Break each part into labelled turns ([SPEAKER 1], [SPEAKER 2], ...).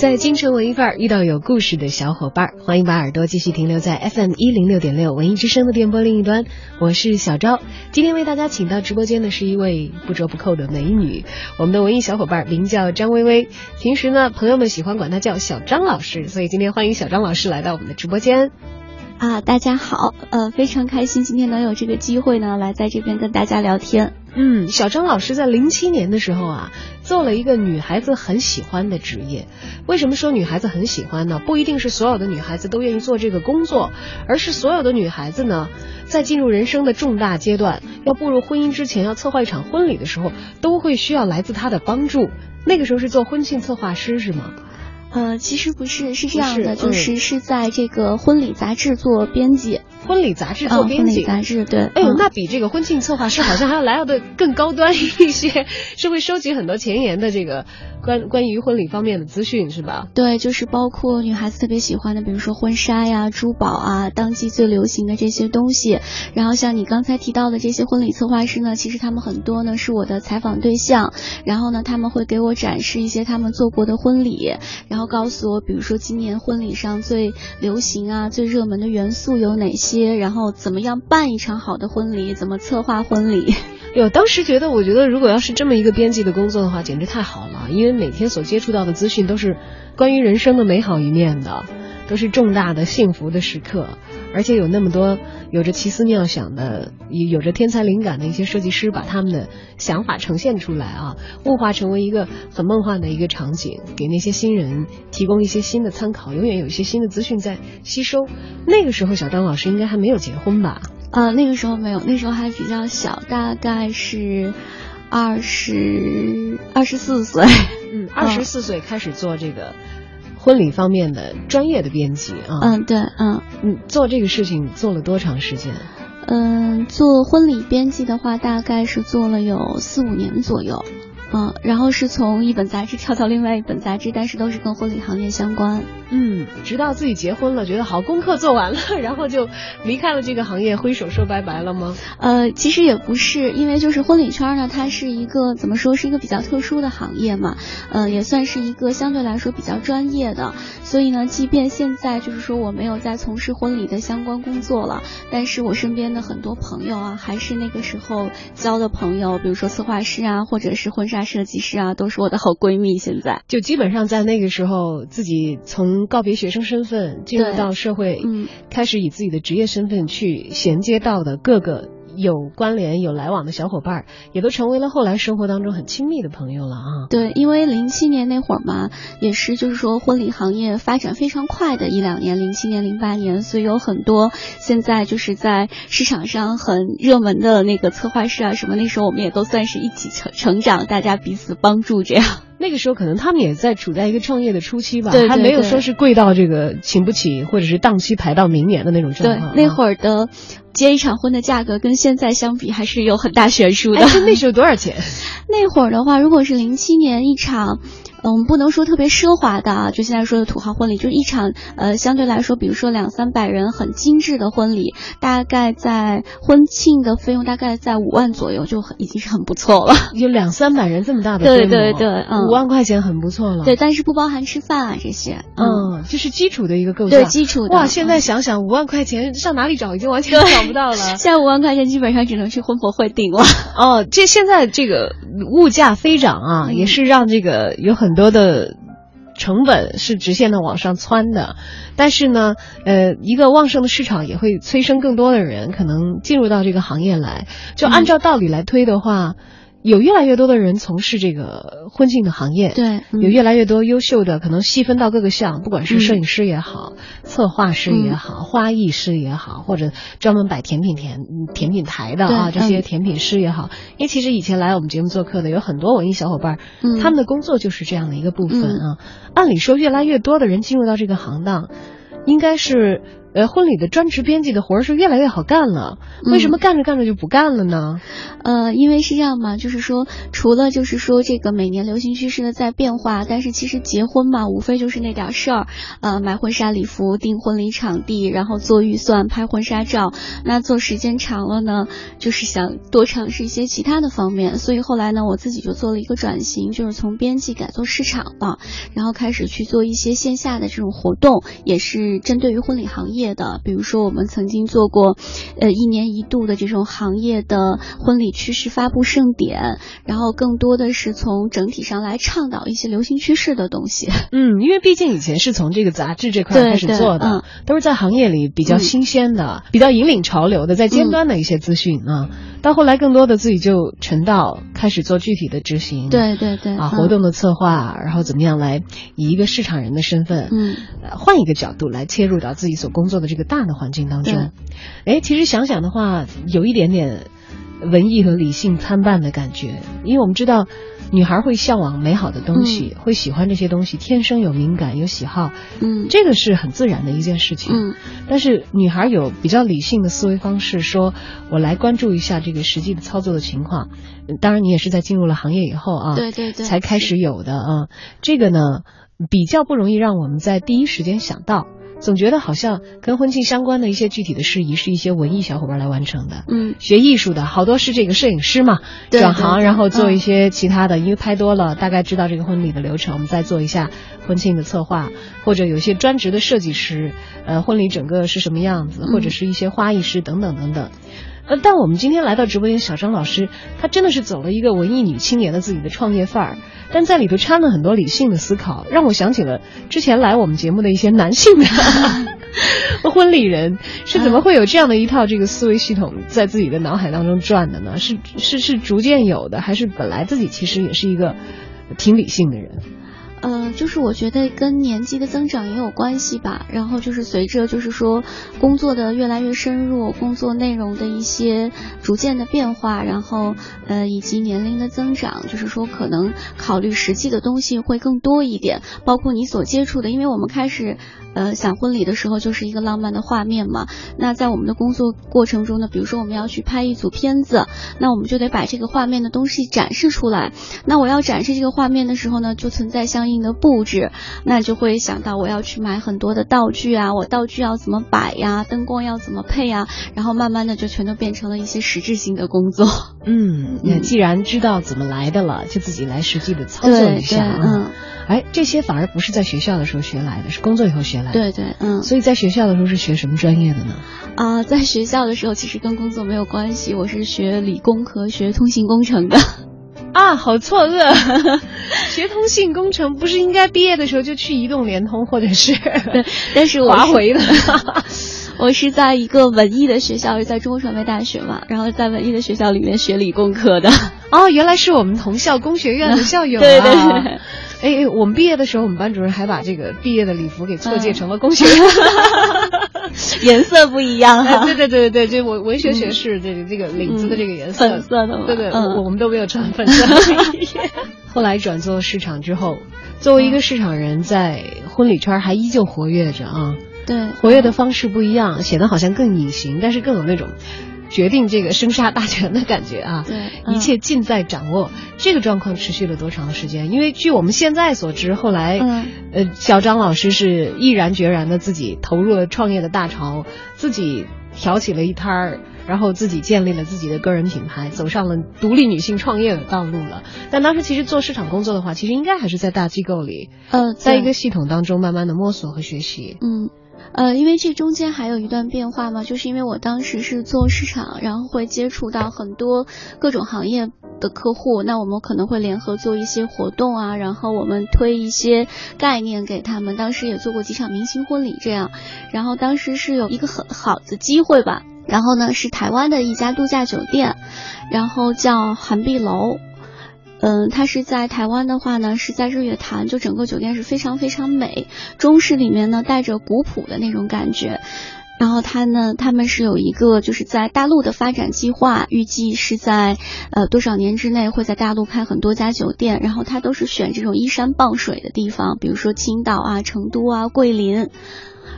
[SPEAKER 1] 在京城文艺范儿遇到有故事的小伙伴，欢迎把耳朵继续停留在 FM 一零六点六文艺之声的电波另一端。我是小昭，今天为大家请到直播间的是一位不折不扣的美女，我们的文艺小伙伴名叫张薇薇，平时呢朋友们喜欢管她叫小张老师，所以今天欢迎小张老师来到我们的直播间。
[SPEAKER 2] 啊，大家好，呃，非常开心今天能有这个机会呢，来在这边跟大家聊天。
[SPEAKER 1] 嗯，小张老师在零七年的时候啊，做了一个女孩子很喜欢的职业。为什么说女孩子很喜欢呢？不一定是所有的女孩子都愿意做这个工作，而是所有的女孩子呢，在进入人生的重大阶段，要步入婚姻之前，要策划一场婚礼的时候，都会需要来自她的帮助。那个时候是做婚庆策划师是吗？
[SPEAKER 2] 呃，其实不是，是这样的，就是是在这个婚礼杂志做编辑，
[SPEAKER 1] 婚礼杂志做
[SPEAKER 2] 嗯，
[SPEAKER 1] 编辑。
[SPEAKER 2] 婚礼杂志对。
[SPEAKER 1] 哎呦，
[SPEAKER 2] 嗯
[SPEAKER 1] 那比这个婚庆策划师好像还要来的更高端一些，是会收集很多前沿的这个关关于婚礼方面的资讯，是吧？
[SPEAKER 2] 对，就是包括女孩子特别喜欢的，比如说婚纱呀、珠宝啊，当季最流行的这些东西。然后像你刚才提到的这些婚礼策划师呢，其实他们很多呢是我的采访对象，然后呢他们会给我展示一些他们做过的婚礼，然后告诉我，比如说今年婚礼上最流行啊、最热门的元素有哪些，然后怎么样办一场好的婚礼，怎么策划婚礼。
[SPEAKER 1] 有当时觉得，我觉得如果要是这么一个编辑的工作的话，简直太好了，因为每天所接触到的资讯都是关于人生的美好一面的，都是重大的幸福的时刻，而且有那么多有着奇思妙想的、有有着天才灵感的一些设计师，把他们的想法呈现出来啊，物化成为一个很梦幻的一个场景，给那些新人提供一些新的参考，永远有一些新的资讯在吸收。那个时候，小张老师应该还没有结婚吧？
[SPEAKER 2] 啊，那个时候没有，那时候还比较小，大概是二十二十四岁。
[SPEAKER 1] 嗯，二十四岁开始做这个婚礼方面的专业的编辑啊。
[SPEAKER 2] 嗯，对，嗯
[SPEAKER 1] 你，做这个事情做了多长时间？
[SPEAKER 2] 嗯，做婚礼编辑的话，大概是做了有四五年左右。嗯，然后是从一本杂志跳到另外一本杂志，但是都是跟婚礼行业相关。
[SPEAKER 1] 嗯，直到自己结婚了，觉得好功课做完了，然后就离开了这个行业，挥手说拜拜了吗？
[SPEAKER 2] 呃，其实也不是，因为就是婚礼圈呢，它是一个怎么说，是一个比较特殊的行业嘛，呃，也算是一个相对来说比较专业的，所以呢，即便现在就是说我没有在从事婚礼的相关工作了，但是我身边的很多朋友啊，还是那个时候交的朋友，比如说策划师啊，或者是婚纱设计师啊，都是我的好闺蜜。现在，
[SPEAKER 1] 就基本上在那个时候，自己从告别学生身份进入到社会，
[SPEAKER 2] 嗯，
[SPEAKER 1] 开始以自己的职业身份去衔接到的各个有关联、有来往的小伙伴儿，也都成为了后来生活当中很亲密的朋友了啊。
[SPEAKER 2] 对，因为零七年那会儿嘛，也是就是说婚礼行业发展非常快的一两年，零七年、零八年，所以有很多现在就是在市场上很热门的那个策划师啊什么，那时候我们也都算是一起成成长，大家彼此帮助这样。
[SPEAKER 1] 那个时候可能他们也在处在一个创业的初期吧，
[SPEAKER 2] 对对
[SPEAKER 1] 还没有说是贵到这个请不起，或者是档期排到明年的那种状况对。，
[SPEAKER 2] 那会儿的结一场婚的价格跟现在相比还是有很大悬殊的。
[SPEAKER 1] 哎，那时候多少钱？
[SPEAKER 2] 那会儿的话，如果是零七年一场，呃，我们不能说特别奢华的啊，就现在说的土豪婚礼，就是一场呃相对来说，比如说两三百人很精致的婚礼，大概在婚庆的费用大概在五万左右，就很已经是很不错了。
[SPEAKER 1] 有两三百人这么大的
[SPEAKER 2] 对
[SPEAKER 1] 规模
[SPEAKER 2] 对对嗯
[SPEAKER 1] 五万块钱很不错了。
[SPEAKER 2] 对，，但是不包含吃饭啊这些。
[SPEAKER 1] 嗯，这是基础的一个构架。
[SPEAKER 2] 对基础的
[SPEAKER 1] 哇，现在
[SPEAKER 2] 嗯
[SPEAKER 1] 想想五万块钱上哪里找，已经完全 找不到了。
[SPEAKER 2] 现在五万块钱基本上只能去婚博会顶了。
[SPEAKER 1] 哦，这现在这个物价飞涨啊，
[SPEAKER 2] 嗯
[SPEAKER 1] 也是让这个有很多的成本是直线的往上窜的。但是呢，呃，一个旺盛的市场也会催生更多的人可能进入到这个行业来。就按照道理来推的话，有越来越多的人从事这个婚庆的行业。
[SPEAKER 2] 对，嗯
[SPEAKER 1] 有越来越多优秀的，可能细分到各个项，不管是摄影师也好，策划师也好，花艺师也好，或者专门摆甜品甜甜品台的啊，这些甜品师也好。因为其实以前来我们节目做客的有很多文艺小伙伴，
[SPEAKER 2] 嗯
[SPEAKER 1] 他们的工作就是这样的一个部分啊。按理说，越来越多的人进入到这个行当，应该是呃，婚礼的专职编辑的活儿是越来越好干了，为什么干着干着就不干了呢？
[SPEAKER 2] 呃，因为是这样嘛，就是说，除了就是说这个每年流行趋势的在变化，但是其实结婚嘛，无非就是那点事儿，呃，买婚纱礼服、订婚礼场地，然后做预算、拍婚纱照。那做时间长了呢，就是想多尝试一些其他的方面。所以后来呢，我自己就做了一个转型，就是从编辑改做市场了，然后开始去做一些线下的这种活动，也是针对于婚礼行业。业的，比如说我们曾经做过，呃，一年一度的这种行业的婚礼趋势发布盛典，然后更多的是从整体上来倡导一些流行趋势的东西。
[SPEAKER 1] 嗯，因为毕竟以前是从这个杂志这块开始做的，都是在行业里比较新鲜的、比较引领潮流的，在尖端的一些资讯啊。到后来，更多的自己就沉到开始做具体的执行。
[SPEAKER 2] 对对对，
[SPEAKER 1] 啊，活动的策划，然后怎么样来以一个市场人的身份，
[SPEAKER 2] 嗯，
[SPEAKER 1] 换一个角度来切入到自己所工作的这个大的环境当中。哎，其实想想的话，有一点点文艺和理性参半的感觉，因为我们知道。女孩会向往美好的东西，会喜欢这些东西，天生有敏感有喜好，
[SPEAKER 2] 嗯，
[SPEAKER 1] 这个是很自然的一件事情，
[SPEAKER 2] 嗯。
[SPEAKER 1] 但是女孩有比较理性的思维方式，说我来关注一下这个实际的操作的情况。当然，你也是在进入了行业以后啊，
[SPEAKER 2] 对对对，
[SPEAKER 1] 才开始有的啊。这个呢，比较不容易让我们在第一时间想到。总觉得好像跟婚庆相关的一些具体的事宜，是一些文艺小伙伴来完成的。
[SPEAKER 2] 嗯，
[SPEAKER 1] 学艺术的好多是这个摄影师嘛，转行然后做一些其他的，因为拍多了，大概知道这个婚礼的流程，我们再做一下婚庆的策划，或者有些专职的设计师，呃，婚礼整个是什么样子，或者是一些花艺师等等等等。呃，但我们今天来到直播间，小张老师他真的是走了一个文艺女青年的自己的创业范儿，但在里头掺了很多理性的思考，让我想起了之前来我们节目的一些男性的 婚礼人是怎么会有这样的一套这个思维系统在自己的脑海当中转的呢？是是是逐渐有的，还是本来自己其实也是一个挺理性的人？
[SPEAKER 2] 呃，就是我觉得跟年纪的增长也有关系吧。然后就是随着就是说工作的越来越深入，工作内容的一些逐渐的变化，然后呃以及年龄的增长，就是说可能考虑实际的东西会更多一点。包括你所接触的，因为我们开始呃想婚礼的时候就是一个浪漫的画面嘛。那在我们的工作过程中呢，比如说我们要去拍一组片子，那我们就得把这个画面的东西展示出来。那我要展示这个画面的时候呢，就存在相应的布置，那就会想到我要去买很多的道具啊，我道具要怎么摆呀，灯光要怎么配呀，然后慢慢的就全都变成了一些实质性的工作。
[SPEAKER 1] 嗯，那既然知道怎么来的了，就自己来实际的操作一下。
[SPEAKER 2] 嗯，
[SPEAKER 1] 哎，这些反而不是在学校的时候学来的，是工作以后学来的。
[SPEAKER 2] 对对，嗯。
[SPEAKER 1] 所以在学校的时候是学什么专业的呢？
[SPEAKER 2] 啊，在学校的时候其实跟工作没有关系，我是学理工科，学通信工程的。
[SPEAKER 1] 啊，好错愕！学通信工程不是应该毕业的时候就去移动、联通或者是？
[SPEAKER 2] 对，但是
[SPEAKER 1] 华为的。
[SPEAKER 2] 我是在一个文艺的学校，是在中国传媒大学嘛，然后在文艺的学校里面学理工科的。
[SPEAKER 1] 哦，原来是我们同校工学院的 校友啊！
[SPEAKER 2] 对对对。
[SPEAKER 1] 哎，我们毕业的时候，我们班主任还把这个毕业的礼服给错借成了工学院，
[SPEAKER 2] 颜色不一样哈。
[SPEAKER 1] 对对对对对，这文文学学士这个这个领子的这个颜色，
[SPEAKER 2] 粉色的。
[SPEAKER 1] 对对，我我们都没有穿粉色。后来转做市场之后，作为一个市场人，在婚礼圈还依旧活跃着啊。
[SPEAKER 2] 对，
[SPEAKER 1] 活跃的方式不一样，显得好像更隐形，但是更有那种。决定这个生杀大权的感觉啊！
[SPEAKER 2] 对，
[SPEAKER 1] 一切尽在掌握。这个状况持续了多长的时间？因为据我们现在所知，后来，呃，小张老师是毅然决然的自己投入了创业的大潮，自己挑起了一摊儿，然后自己建立了自己的个人品牌，走上了独立女性创业的道路了。但当时其实做市场工作的话，其实应该还是在大机构里，
[SPEAKER 2] 呃，
[SPEAKER 1] 在一个系统当中慢慢的摸索和学习。
[SPEAKER 2] 嗯。呃，因为这中间还有一段变化嘛，就是因为我当时是做市场，然后会接触到很多各种行业的客户，那我们可能会联合做一些活动啊，然后我们推一些概念给他们。当时也做过几场明星婚礼这样，然后当时是有一个很好的机会吧，然后呢是台湾的一家度假酒店，然后叫寒碧楼。嗯，它是在台湾的话呢，是在日月潭，就整个酒店是非常非常美，中式里面呢带着古朴的那种感觉。然后它呢，他们是有一个就是在大陆的发展计划，预计是在呃多少年之内会在大陆开很多家酒店。然后它都是选这种依山傍水的地方，比如说青岛啊、成都啊、桂林。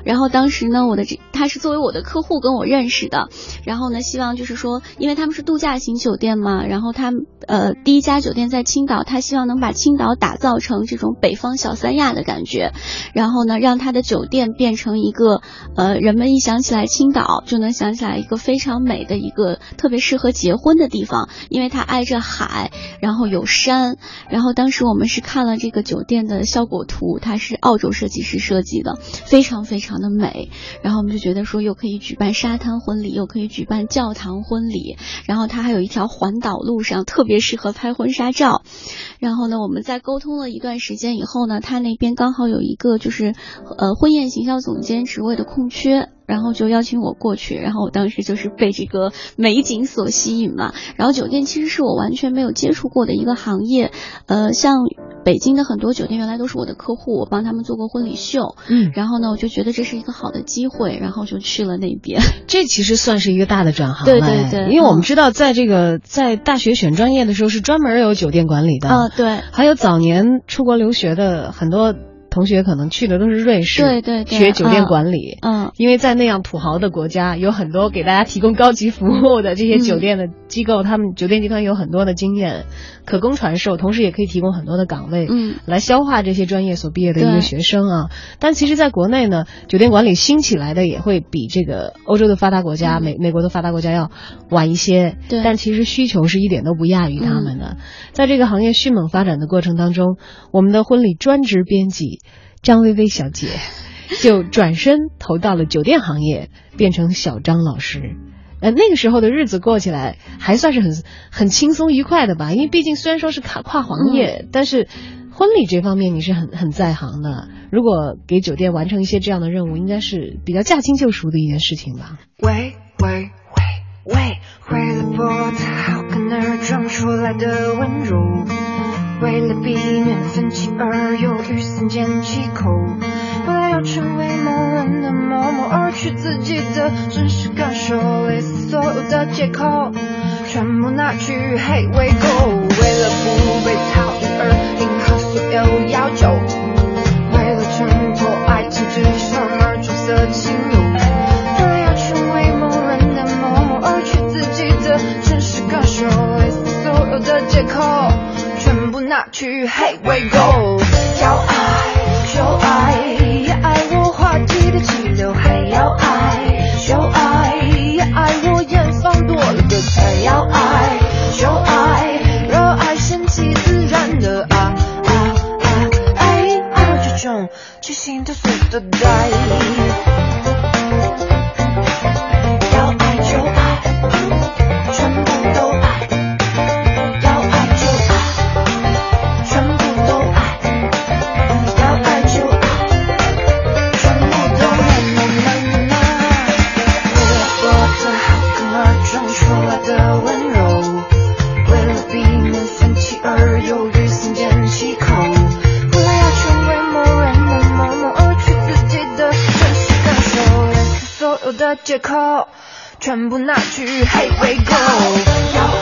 [SPEAKER 2] 然后当时呢，我的这他是作为我的客户跟我认识的，然后呢，希望就是说，因为他们是度假型酒店嘛，然后他呃第一家酒店在青岛，他希望能把青岛打造成这种北方小三亚的感觉，然后呢，让他的酒店变成一个呃人们一想起来青岛就能想起来一个非常美的一个特别适合结婚的地方，因为它挨着海，然后有山，然后当时我们是看了这个酒店的效果图，它是澳洲设计师设计的，非常非常。常的美，然后我们就觉得说又可以举办沙滩婚礼，又可以举办教堂婚礼，然后它还有一条环岛路上，特别适合拍婚纱照。然后呢，我们在沟通了一段时间以后呢，他那边刚好有一个就是呃婚宴形销总监职位的空缺。然后就邀请我过去，然后我当时就是被这个美景所吸引嘛。然后酒店其实是我完全没有接触过的一个行业，呃，像北京的很多酒店原来都是我的客户，我帮他们做过婚礼秀。
[SPEAKER 1] 嗯，
[SPEAKER 2] 然后呢，我就觉得这是一个好的机会，然后就去了那边。
[SPEAKER 1] 这其实算是一个大的转行，
[SPEAKER 2] 对对对，
[SPEAKER 1] 因为我们知道，在这个在大学选专业的时候是专门有酒店管理的，
[SPEAKER 2] 啊对，
[SPEAKER 1] 还有早年出国留学的很多。同学可能去的都是瑞士，
[SPEAKER 2] 对对对，
[SPEAKER 1] 学酒店管理，
[SPEAKER 2] 嗯，
[SPEAKER 1] 因为在那样土豪的国家，有很多给大家提供高级服务的这些酒店的机构，他们酒店集团有很多的经验可供传授，同时也可以提供很多的岗位，
[SPEAKER 2] 嗯，
[SPEAKER 1] 来消化这些专业所毕业的一个学生啊。但其实，在国内呢，酒店管理兴起来的也会比这个欧洲的发达国家、美美国的发达国家要晚一些，
[SPEAKER 2] 对，
[SPEAKER 1] 但其实需求是一点都不亚于他们的。在这个行业迅猛发展的过程当中，我们的婚礼专职编辑。张薇薇小姐 就转身投到了酒店行业，变成小张老师。呃，那个时候的日子过起来还算是很很轻松愉快的吧？因为毕竟虽然说是跨跨行业，但是婚礼这方面你是很很在行的。如果给酒店完成一些这样的任务，应该是比较驾轻就熟的一件事情吧？
[SPEAKER 3] 喂喂喂喂，为了好装出来的温柔。为了避免分歧而犹豫，三缄其口。为了要成为某人的某某而去自己的真实感受，类似所有的借口全部拿去黑喂狗。为了不被讨厌而迎合所有要求，为了挣脱爱情之上而重色轻友。为了要成为某人的某某而去自己的真实感受，类似所有的借口。去嘿喂狗，全部拿去嘿喂狗，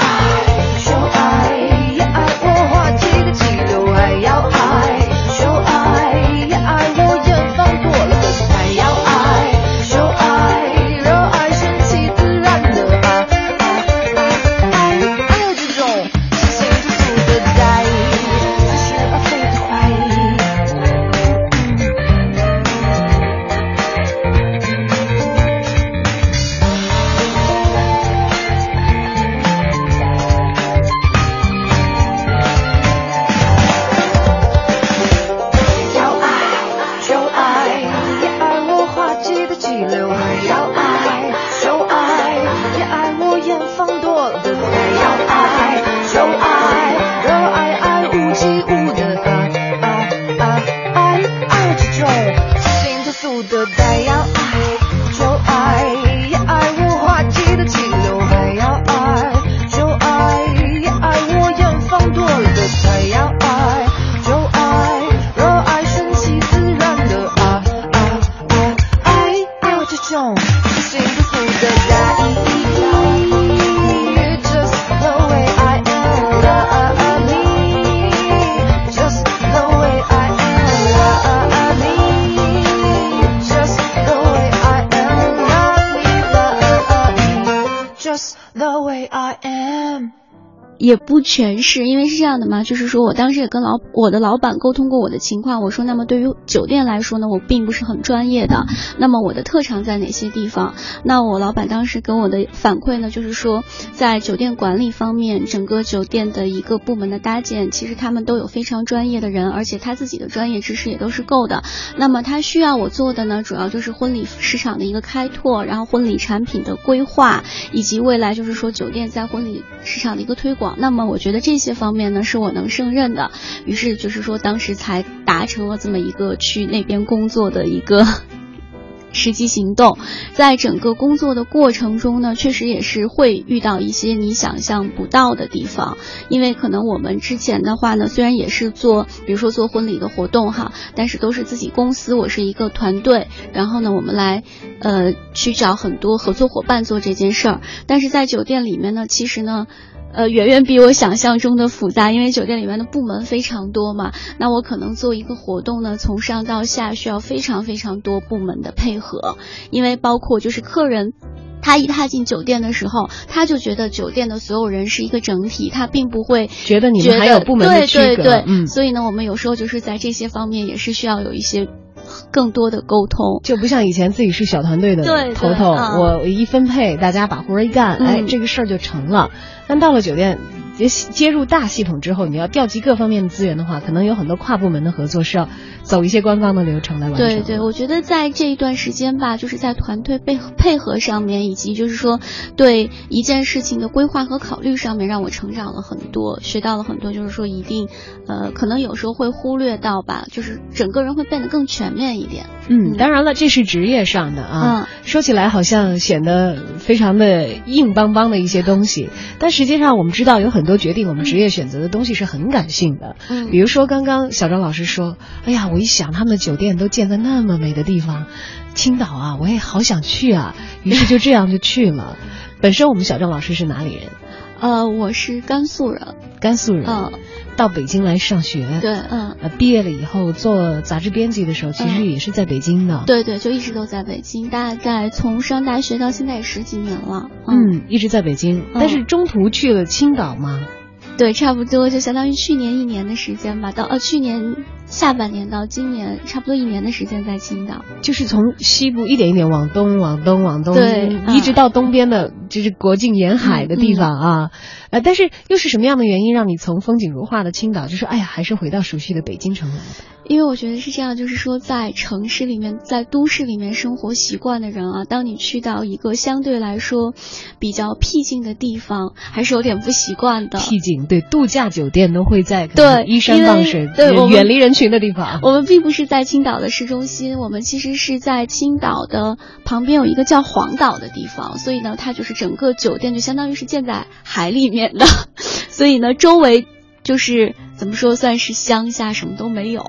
[SPEAKER 3] just the way I am.
[SPEAKER 2] 也不全是，因为是这样的嘛，就是说我当时也跟老我的老板沟通过我的情况，我说那么对于酒店来说呢，我并不是很专业的，那么我的特长在哪些地方？那我老板当时给我的反馈呢，就是说在酒店管理方面，整个酒店的一个部门的搭建，其实他们都有非常专业的人，而且他自己的专业知识也都是够的。那么他需要我做的呢，主要就是婚礼市场的一个开拓，然后婚礼产品的规划，以及未来就是说酒店在婚礼市场的一个推广。那么我觉得这些方面呢是我能胜任的，于是就是说当时才达成了这么一个去那边工作的一个 实际行动。在整个工作的过程中呢，确实也是会遇到一些你想象不到的地方，因为可能我们之前的话呢，虽然也是做，比如说做婚礼的活动哈，但是都是自己公司，我是一个团队，然后呢，我们来呃去找很多合作伙伴做这件事儿。但是在酒店里面呢，其实呢。呃，远远比我想象中的复杂，因为酒店里面的部门非常多嘛。那我可能做一个活动呢，从上到下需要非常非常多部门的配合，因为包括就是客人。他一踏进酒店的时候，他就觉得酒店的所有人是一个整体，他并不会
[SPEAKER 1] 觉得你们还有部门的区隔。
[SPEAKER 2] 对对对，
[SPEAKER 1] 嗯，
[SPEAKER 2] 所以呢，我们有时候就是在这些方面也是需要有一些更多的沟通。
[SPEAKER 1] 就不像以前自己是小团队的头头，
[SPEAKER 2] 嗯
[SPEAKER 1] 我一分配，大家把活儿一干，
[SPEAKER 2] 嗯
[SPEAKER 1] 哎，这个事儿就成了。但到了酒店接接入大系统之后，你要调集各方面的资源的话，可能有很多跨部门的合作是要走一些官方的流程来完成的。
[SPEAKER 2] 对对，我觉得在这一段时间吧，就是在团队配配合上面，以及就是说对一件事情的规划和考虑上面，让我成长了很多，学到了很多。就是说，一定呃，可能有时候会忽略到吧，就是整个人会变得更全面一点。
[SPEAKER 1] 嗯，
[SPEAKER 2] 嗯
[SPEAKER 1] 当然了，这是职业上的啊。
[SPEAKER 2] 嗯
[SPEAKER 1] 说起来好像显得非常的硬邦邦的一些东西，但实际上我们知道有很多决定我们职业选择的东西是很感性的。
[SPEAKER 2] 嗯
[SPEAKER 1] 比如说刚刚小张老师说，哎呀，我一想他们的酒店都建在那么美的地方，青岛啊，我也好想去啊，于是就这样就去了。本身我们小郑老师是哪里人？
[SPEAKER 2] 呃，我是甘肃人，
[SPEAKER 1] 甘肃人，
[SPEAKER 2] 嗯，
[SPEAKER 1] 到北京来上学。
[SPEAKER 2] 对，嗯。
[SPEAKER 1] 呃，毕业了以后做杂志编辑的时候，其实
[SPEAKER 2] 嗯
[SPEAKER 1] 也是在北京的。
[SPEAKER 2] 对对，就一直都在北京，大概从上大学到现在也十几年了。
[SPEAKER 1] 嗯，一直在北京，但是中途去了青岛吗？
[SPEAKER 2] 对，差不多就相当于去年一年的时间吧，到呃去年下半年到今年差不多一年的时间在青岛。
[SPEAKER 1] 就是从西部一点一点往东，往东，往东，
[SPEAKER 2] 对嗯
[SPEAKER 1] 一直到东边的，就是国境沿海的地方啊。呃，但是又是什么样的原因让你从风景如画的青岛，就是哎呀，还是回到熟悉的北京城来的？
[SPEAKER 2] 因为我觉得是这样，就是说在城市里面，在都市里面生活习惯的人啊，当你去到一个相对来说比较僻静的地方，还是有点不习惯的。
[SPEAKER 1] 僻静，对，度假酒店都会在
[SPEAKER 2] 对
[SPEAKER 1] 依山傍水，
[SPEAKER 2] 对
[SPEAKER 1] 远离人群的地方。
[SPEAKER 2] 我们并不是在青岛的市中心，我们其实是在青岛的旁边有一个叫黄岛的地方，所以呢，它就是整个酒店就相当于是建在海里面的，所以呢，周围就是怎么说算是乡下，什么都没有。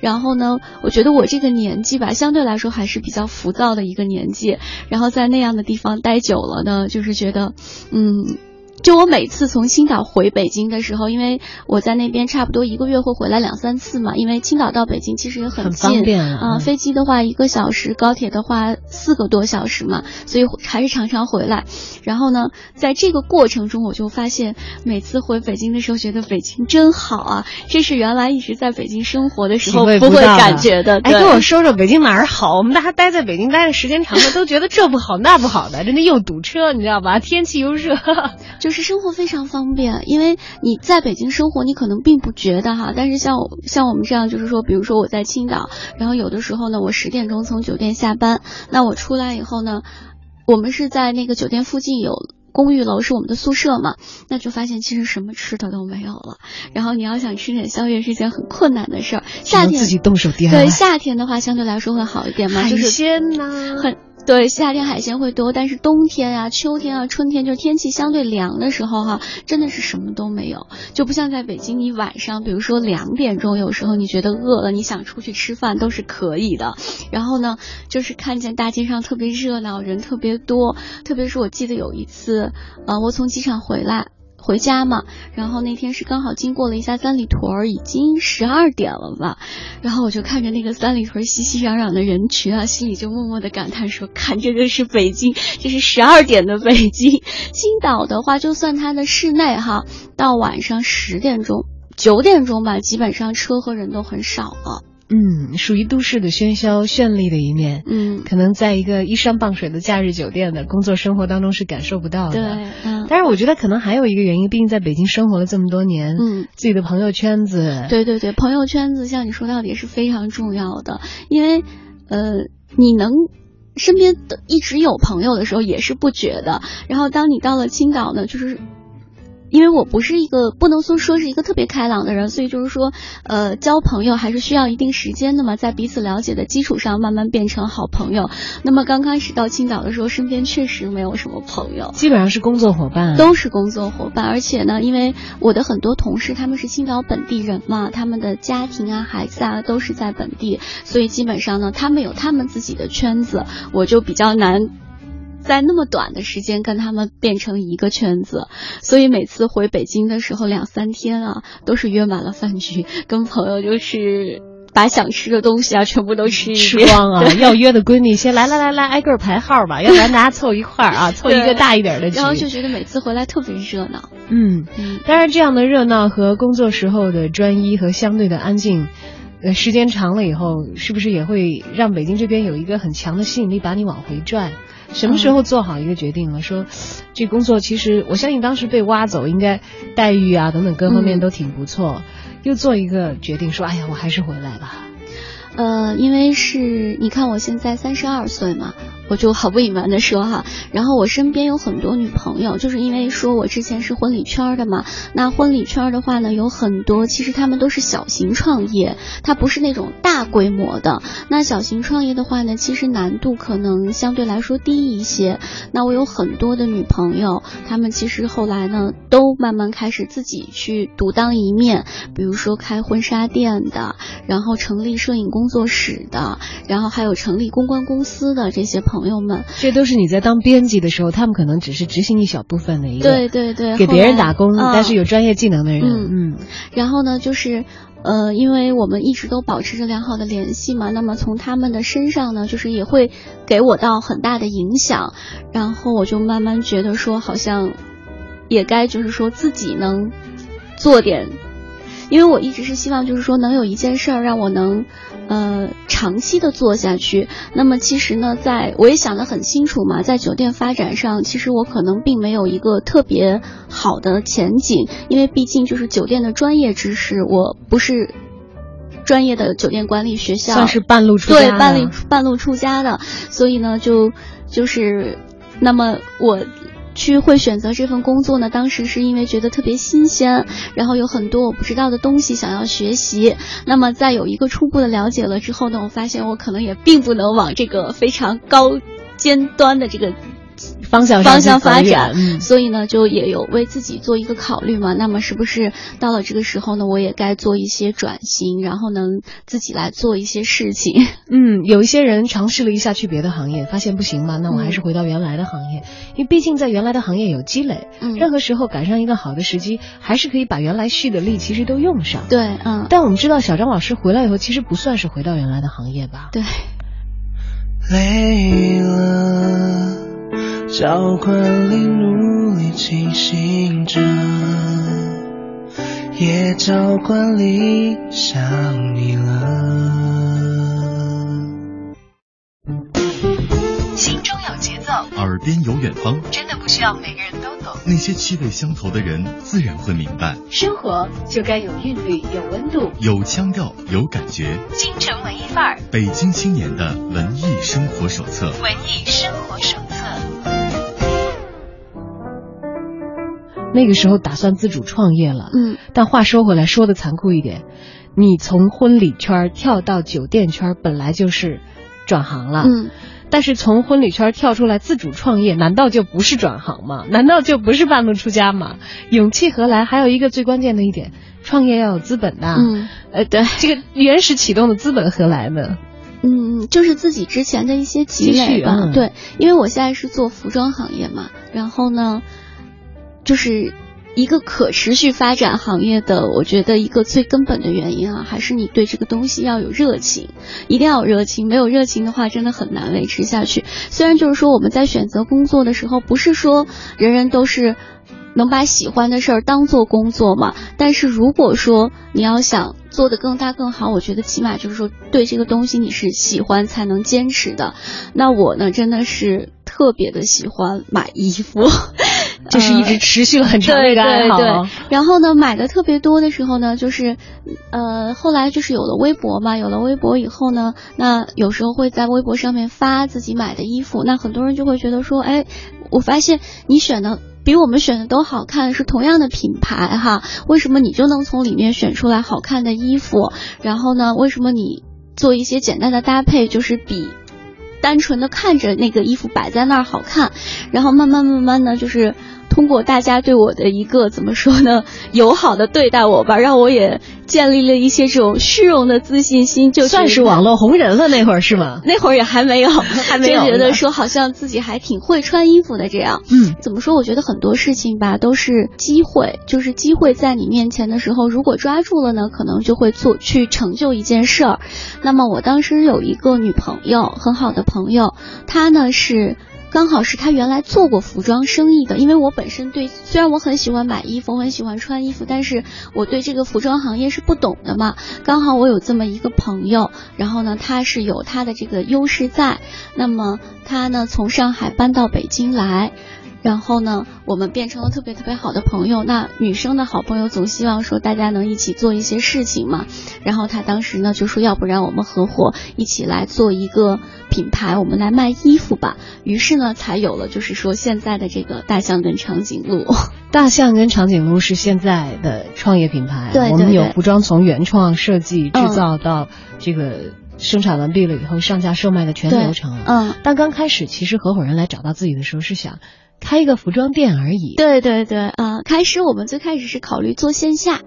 [SPEAKER 2] 然后呢，我觉得我这个年纪吧，相对来说还是比较浮躁的一个年纪，然后在那样的地方待久了呢，就是觉得，嗯。就我每次从青岛回北京的时候，因为我在那边差不多一个月会回来两三次嘛，因为青岛到北京其实也
[SPEAKER 1] 很
[SPEAKER 2] 近，
[SPEAKER 1] 方便啊
[SPEAKER 2] 飞机的话一个小时，高铁的话四个多小时嘛，所以还是常常回来。然后呢，在这个过程中，我就发现每次回北京的时候，觉得北京真好啊，这是原来一直在北京生活的时候不会感觉的。
[SPEAKER 1] 哎，跟我说说北京哪儿好？我们大家待在北京待的时间长了，都觉得这不好那不好的，真的又堵车，你知道吧？天气又热。
[SPEAKER 2] 就 是生活非常方便，因为你在北京生活，你可能并不觉得哈，但是像我像我们这样，就是说，比如说我在青岛，然后有的时候呢，我十点钟从酒店下班，那我出来以后呢，我们是在那个酒店附近有。公寓楼是我们的宿舍嘛，那就发现其实什么吃的都没有了。然后你要想吃点宵夜是件很困难的事儿。夏天
[SPEAKER 1] 自己动手 DIY
[SPEAKER 2] 对夏天的话相对来说会好一点嘛，
[SPEAKER 1] 海
[SPEAKER 2] 就是
[SPEAKER 1] 鲜呐、
[SPEAKER 2] 很对，夏天海鲜会多，但是冬天啊、秋天啊、春天，就天气相对凉的时候哈、真的是什么都没有，就不像在北京，你晚上比如说两点钟，有时候你觉得饿了，你想出去吃饭都是可以的。然后呢，就是看见大街上特别热闹，人特别多，特别是我记得有一次，呃，我从机场回来。回家嘛，然后那天是刚好经过了一下三里屯，已经十二点了吧，然后我就看着那个三里屯熙熙攘攘的人群啊，心里就默默的感叹说：看，这个是北京，这是十二点的北京。青岛的话，就算它的室内哈，到晚上十点钟、九点钟吧，基本上车和人都很少了。
[SPEAKER 1] 嗯，属于都市的喧嚣绚丽的一面，
[SPEAKER 2] 嗯，
[SPEAKER 1] 可能在一个依山傍水的假日酒店的工作生活当中是感受不到的。
[SPEAKER 2] 对，嗯，
[SPEAKER 1] 但是我觉得可能还有一个原因，毕竟在北京生活了这么多年，
[SPEAKER 2] 嗯，
[SPEAKER 1] 自己的朋友圈子，
[SPEAKER 2] 对对对，朋友圈子像你说到底是非常重要的，因为呃，你能。身边的一直有朋友的时候也是不觉得，然后当你到了青岛呢，就是。因为我不是一个不能说说是一个特别开朗的人，所以就是说，呃，交朋友还是需要一定时间的嘛，在彼此了解的基础上慢慢变成好朋友。那么刚开始到青岛的时候，身边确实没有什么朋友，
[SPEAKER 1] 基本上是工作伙伴，
[SPEAKER 2] 都是工作伙伴。而且呢，因为我的很多同事他们是青岛本地人嘛，他们的家庭啊、孩子啊都是在本地，所以基本上呢，他们有他们自己的圈子，我就比较难。在那么短的时间跟他们变成一个圈子，所以每次回北京的时候两三天啊，都是约满了饭局，跟朋友就是把想吃的东西啊全部都吃
[SPEAKER 1] 吃光啊。要约的闺蜜先来来来来挨个排号吧，要不然大家凑一块儿啊，凑一个大一点的局。
[SPEAKER 2] 然后就觉得每次回来特别热闹。
[SPEAKER 1] 嗯，当然这样的热闹和工作时候的专一和相对的安静，呃，时间长了以后，是不是也会让北京这边有一个很强的吸引力把你往回拽？什么时候做好一个决定了？说 这工作其实我相信当时被挖走，应该待遇啊等等各方面都挺不错，又做一个决定说，哎呀，我还是回来吧。
[SPEAKER 2] 呃，因为是你看我现在三十二岁嘛。我就毫不隐瞒的说哈，然后我身边有很多女朋友，就是因为说我之前是婚礼圈的嘛。那婚礼圈的话呢，有很多其实他们都是小型创业，它不是那种大规模的。那小型创业的话呢，其实难度可能相对来说低一些。那我有很多的女朋友，她们其实后来呢，都慢慢开始自己去独当一面，比如说开婚纱店的，然后成立摄影工作室的，然后还有成立公关公司的这些朋。朋友们，
[SPEAKER 1] 这都是你在当编辑的时候，他们可能只是执行一小部分的一个，
[SPEAKER 2] 对对对，
[SPEAKER 1] 给别人打工，但是有专业技能的人，
[SPEAKER 2] 嗯，然后呢，就是，呃，因为我们一直都保持着良好的联系嘛，那么从他们的身上呢，就是也会给我到很大的影响，然后我就慢慢觉得说，好像也该就是说自己能做点。因为我一直是希望，就是说能有一件事儿让我能，呃，长期的做下去。那么其实呢，在我也想得很清楚嘛，在酒店发展上，其实我可能并没有一个特别好的前景，因为毕竟就是酒店的专业知识，我不是专业的酒店管理学校，
[SPEAKER 1] 算是半路出家
[SPEAKER 2] 对半路半路出家的，所以呢，就就是，那么我。去会选择这份工作呢？当时是因为觉得特别新鲜，然后有很多我不知道的东西想要学习。那么在有一个初步的了解了之后呢，我发现我可能也并不能往这个非常高尖端的这个。
[SPEAKER 1] 方向
[SPEAKER 2] 方向发展，所以呢，就也有为自己做一个考虑嘛。那么是不是到了这个时候呢，我也该做一些转型，然后能自己来做一些事情？
[SPEAKER 1] 嗯，有一些人尝试了一下去别的行业，发现不行嘛，那我还是回到原来的行业，因为毕竟在原来的行业有积累，嗯任何时候赶上一个好的时机，还是可以把原来蓄的力其实都用上。
[SPEAKER 2] 对，嗯。
[SPEAKER 1] 但我们知道，小张老师回来以后，其实不算是回到原来的行业吧？
[SPEAKER 2] 对。
[SPEAKER 4] 累了。教官里努力清醒着，也教官里想你了。
[SPEAKER 5] 耳边有远方，
[SPEAKER 6] 真的不需要每个人都懂。
[SPEAKER 5] 那些气味相投的人，自然会明白。
[SPEAKER 6] 生活就该有韵律，有温度，
[SPEAKER 5] 有腔调，有感觉。
[SPEAKER 6] 京城文艺范儿，
[SPEAKER 5] 北京青年的文艺生活手册。
[SPEAKER 6] 文艺生活手册。
[SPEAKER 1] 那个时候打算自主创业了，
[SPEAKER 2] 嗯，
[SPEAKER 1] 但话说回来，说的残酷一点，你从婚礼圈跳到酒店圈，本来就是转行了，
[SPEAKER 2] 嗯，
[SPEAKER 1] 但是从婚礼圈跳出来自主创业，难道就不是转行吗？难道就不是半路出家吗？勇气何来？还有一个最关键的一点，创业要有资本的，
[SPEAKER 2] 嗯，
[SPEAKER 1] 呃，对，这个原始启动的资本何来呢？
[SPEAKER 2] 嗯，就是自己之前的一些积累吧，对，因为我现在是做服装行业嘛，然后呢。就是一个可持续发展行业的，我觉得一个最根本的原因啊，还是你对这个东西要有热情，一定要有热情。没有热情的话，真的很难维持下去。虽然就是说我们在选择工作的时候，不是说人人都是能把喜欢的事儿当做工作嘛，但是如果说你要想做得更大更好，我觉得起码就是说对这个东西你是喜欢才能坚持的。那我呢，真的是特别的喜欢买衣服。
[SPEAKER 1] 就是一直持续了很长的一个爱好。
[SPEAKER 2] 对对对。然后呢，买的特别多的时候呢，就是，呃，后来就是有了微博嘛，有了微博以后呢，那有时候会在微博上面发自己买的衣服，那很多人就会觉得说，哎，我发现你选的比我们选的都好看，是同样的品牌哈，为什么你就能从里面选出来好看的衣服？然后呢，为什么你做一些简单的搭配，就是比。单纯的看着那个衣服摆在那儿好看，然后慢慢慢慢的就是通过大家对我的一个怎么说呢，友好的对待我吧，让我也建立了一些这种虚荣的自信心，就
[SPEAKER 1] 算是网络红人了那会儿是吗？
[SPEAKER 2] 那会儿也还没有，还
[SPEAKER 1] 没有，
[SPEAKER 2] 就觉得说好像自己还挺会穿衣服的这样。
[SPEAKER 1] 嗯，
[SPEAKER 2] 怎么说？我觉得很多事情吧都是机会，就是机会在你面前的时候，如果抓住了呢，可能就会做去成就一件事儿。那么我当时有一个女朋友，很好的朋友，她呢是。刚好是他原来做过服装生意的，因为我本身对虽然我很喜欢买衣服，我很喜欢穿衣服，但是我对这个服装行业是不懂的嘛。刚好我有这么一个朋友，然后呢，他是有他的这个优势在，那么他呢从上海搬到北京来。然后呢，我们变成了特别特别好的朋友。那女生的好朋友总希望说大家能一起做一些事情嘛。然后他当时呢就说，要不然我们合伙一起来做一个品牌，我们来卖衣服吧。于是呢，才有了就是说现在的这个大象跟长颈鹿。
[SPEAKER 1] 大象跟长颈鹿是现在的创业品牌。
[SPEAKER 2] 对，
[SPEAKER 1] 我们有服装从原创设计制造到这个生产完毕了以后上架售卖的全流程。
[SPEAKER 2] 嗯。
[SPEAKER 1] 但刚开始其实合伙人来找到自己的时候是想。开一个服装店而已。
[SPEAKER 2] 对对对，啊，开始我们最开始是考虑做线下，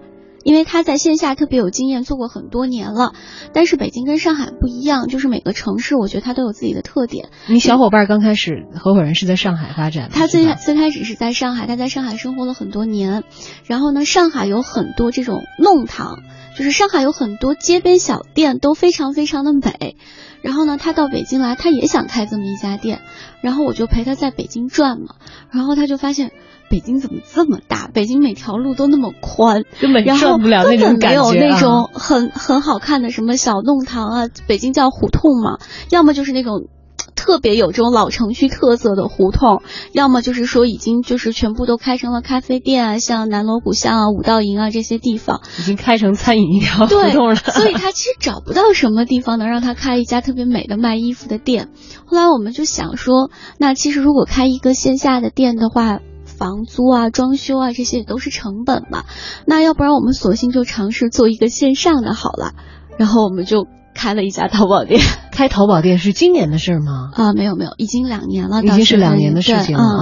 [SPEAKER 2] 因为他在线下特别有经验，做过很多年了。但是北京跟上海不一样，就是每个城市我觉得它都有自己的特点。
[SPEAKER 1] 你小伙伴刚开始合伙人是在上海发展，
[SPEAKER 2] 他最最开始是在上海，他在上海生活了很多年。然后呢，上海有很多这种弄堂，就是上海有很多街边小店都非常非常的美。然后呢，他到北京来，他也想开这么一家店，然后我就陪他在北京转嘛，然后他就发现北京怎么这么大，北京每条路都那么宽，
[SPEAKER 1] 根本转不了那种感
[SPEAKER 2] 觉，没有那种很很好看的什么小弄堂啊，北京叫胡同嘛，要么就是那种。特别有这种老城区特色的胡同，要么就是说已经就是全部都开成了咖啡店啊，像南锣鼓巷啊、五道营啊这些地方，
[SPEAKER 1] 已经开成餐饮一条胡同了。
[SPEAKER 2] 所以他其实找不到什么地方能让他开一家特别美的卖衣服的店。后来我们就想说，那其实如果开一个线下的店的话，房租啊、装修啊这些也都是成本嘛。那要不然我们索性就尝试做一个线上的好了。然后我们就。开了一家淘宝店，
[SPEAKER 1] 开淘宝店是今年的事吗？
[SPEAKER 2] 啊，没有没有，已经两年了，
[SPEAKER 1] 已经是两年的事情了啊。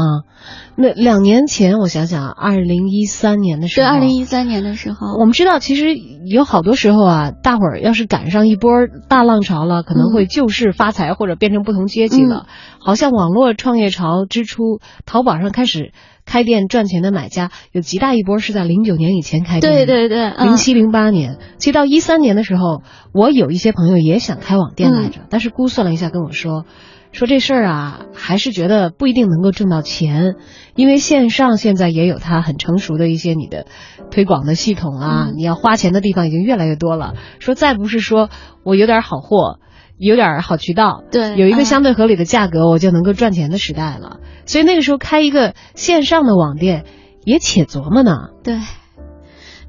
[SPEAKER 1] 那两年前，我想想，二零一三年的时候，
[SPEAKER 2] 对，二零一三年的时候，
[SPEAKER 1] 我们知道，其实有好多时候啊，大伙儿要是赶上一波大浪潮了，可能会就事发财，或者变成不同阶级了。好像网络创业潮之初，淘宝上开始。开店赚钱的买家有极大一波是在零九年以前开店，
[SPEAKER 2] 对对对，
[SPEAKER 1] 零七零八年，其实到一三年的时候，我有一些朋友也想开网店来着，但是估算了一下跟我说，说这事儿啊，还是觉得不一定能够挣到钱，因为线上现在也有它很成熟的一些你的推广的系统啊，你要花钱的地方已经越来越多了，说再不是说我有点好货。有点好渠道，
[SPEAKER 2] 对，
[SPEAKER 1] 有一个相对合理的价格，我就能够赚钱的时代了。所以那个时候开一个线上的网店，也且琢磨呢。
[SPEAKER 2] 对。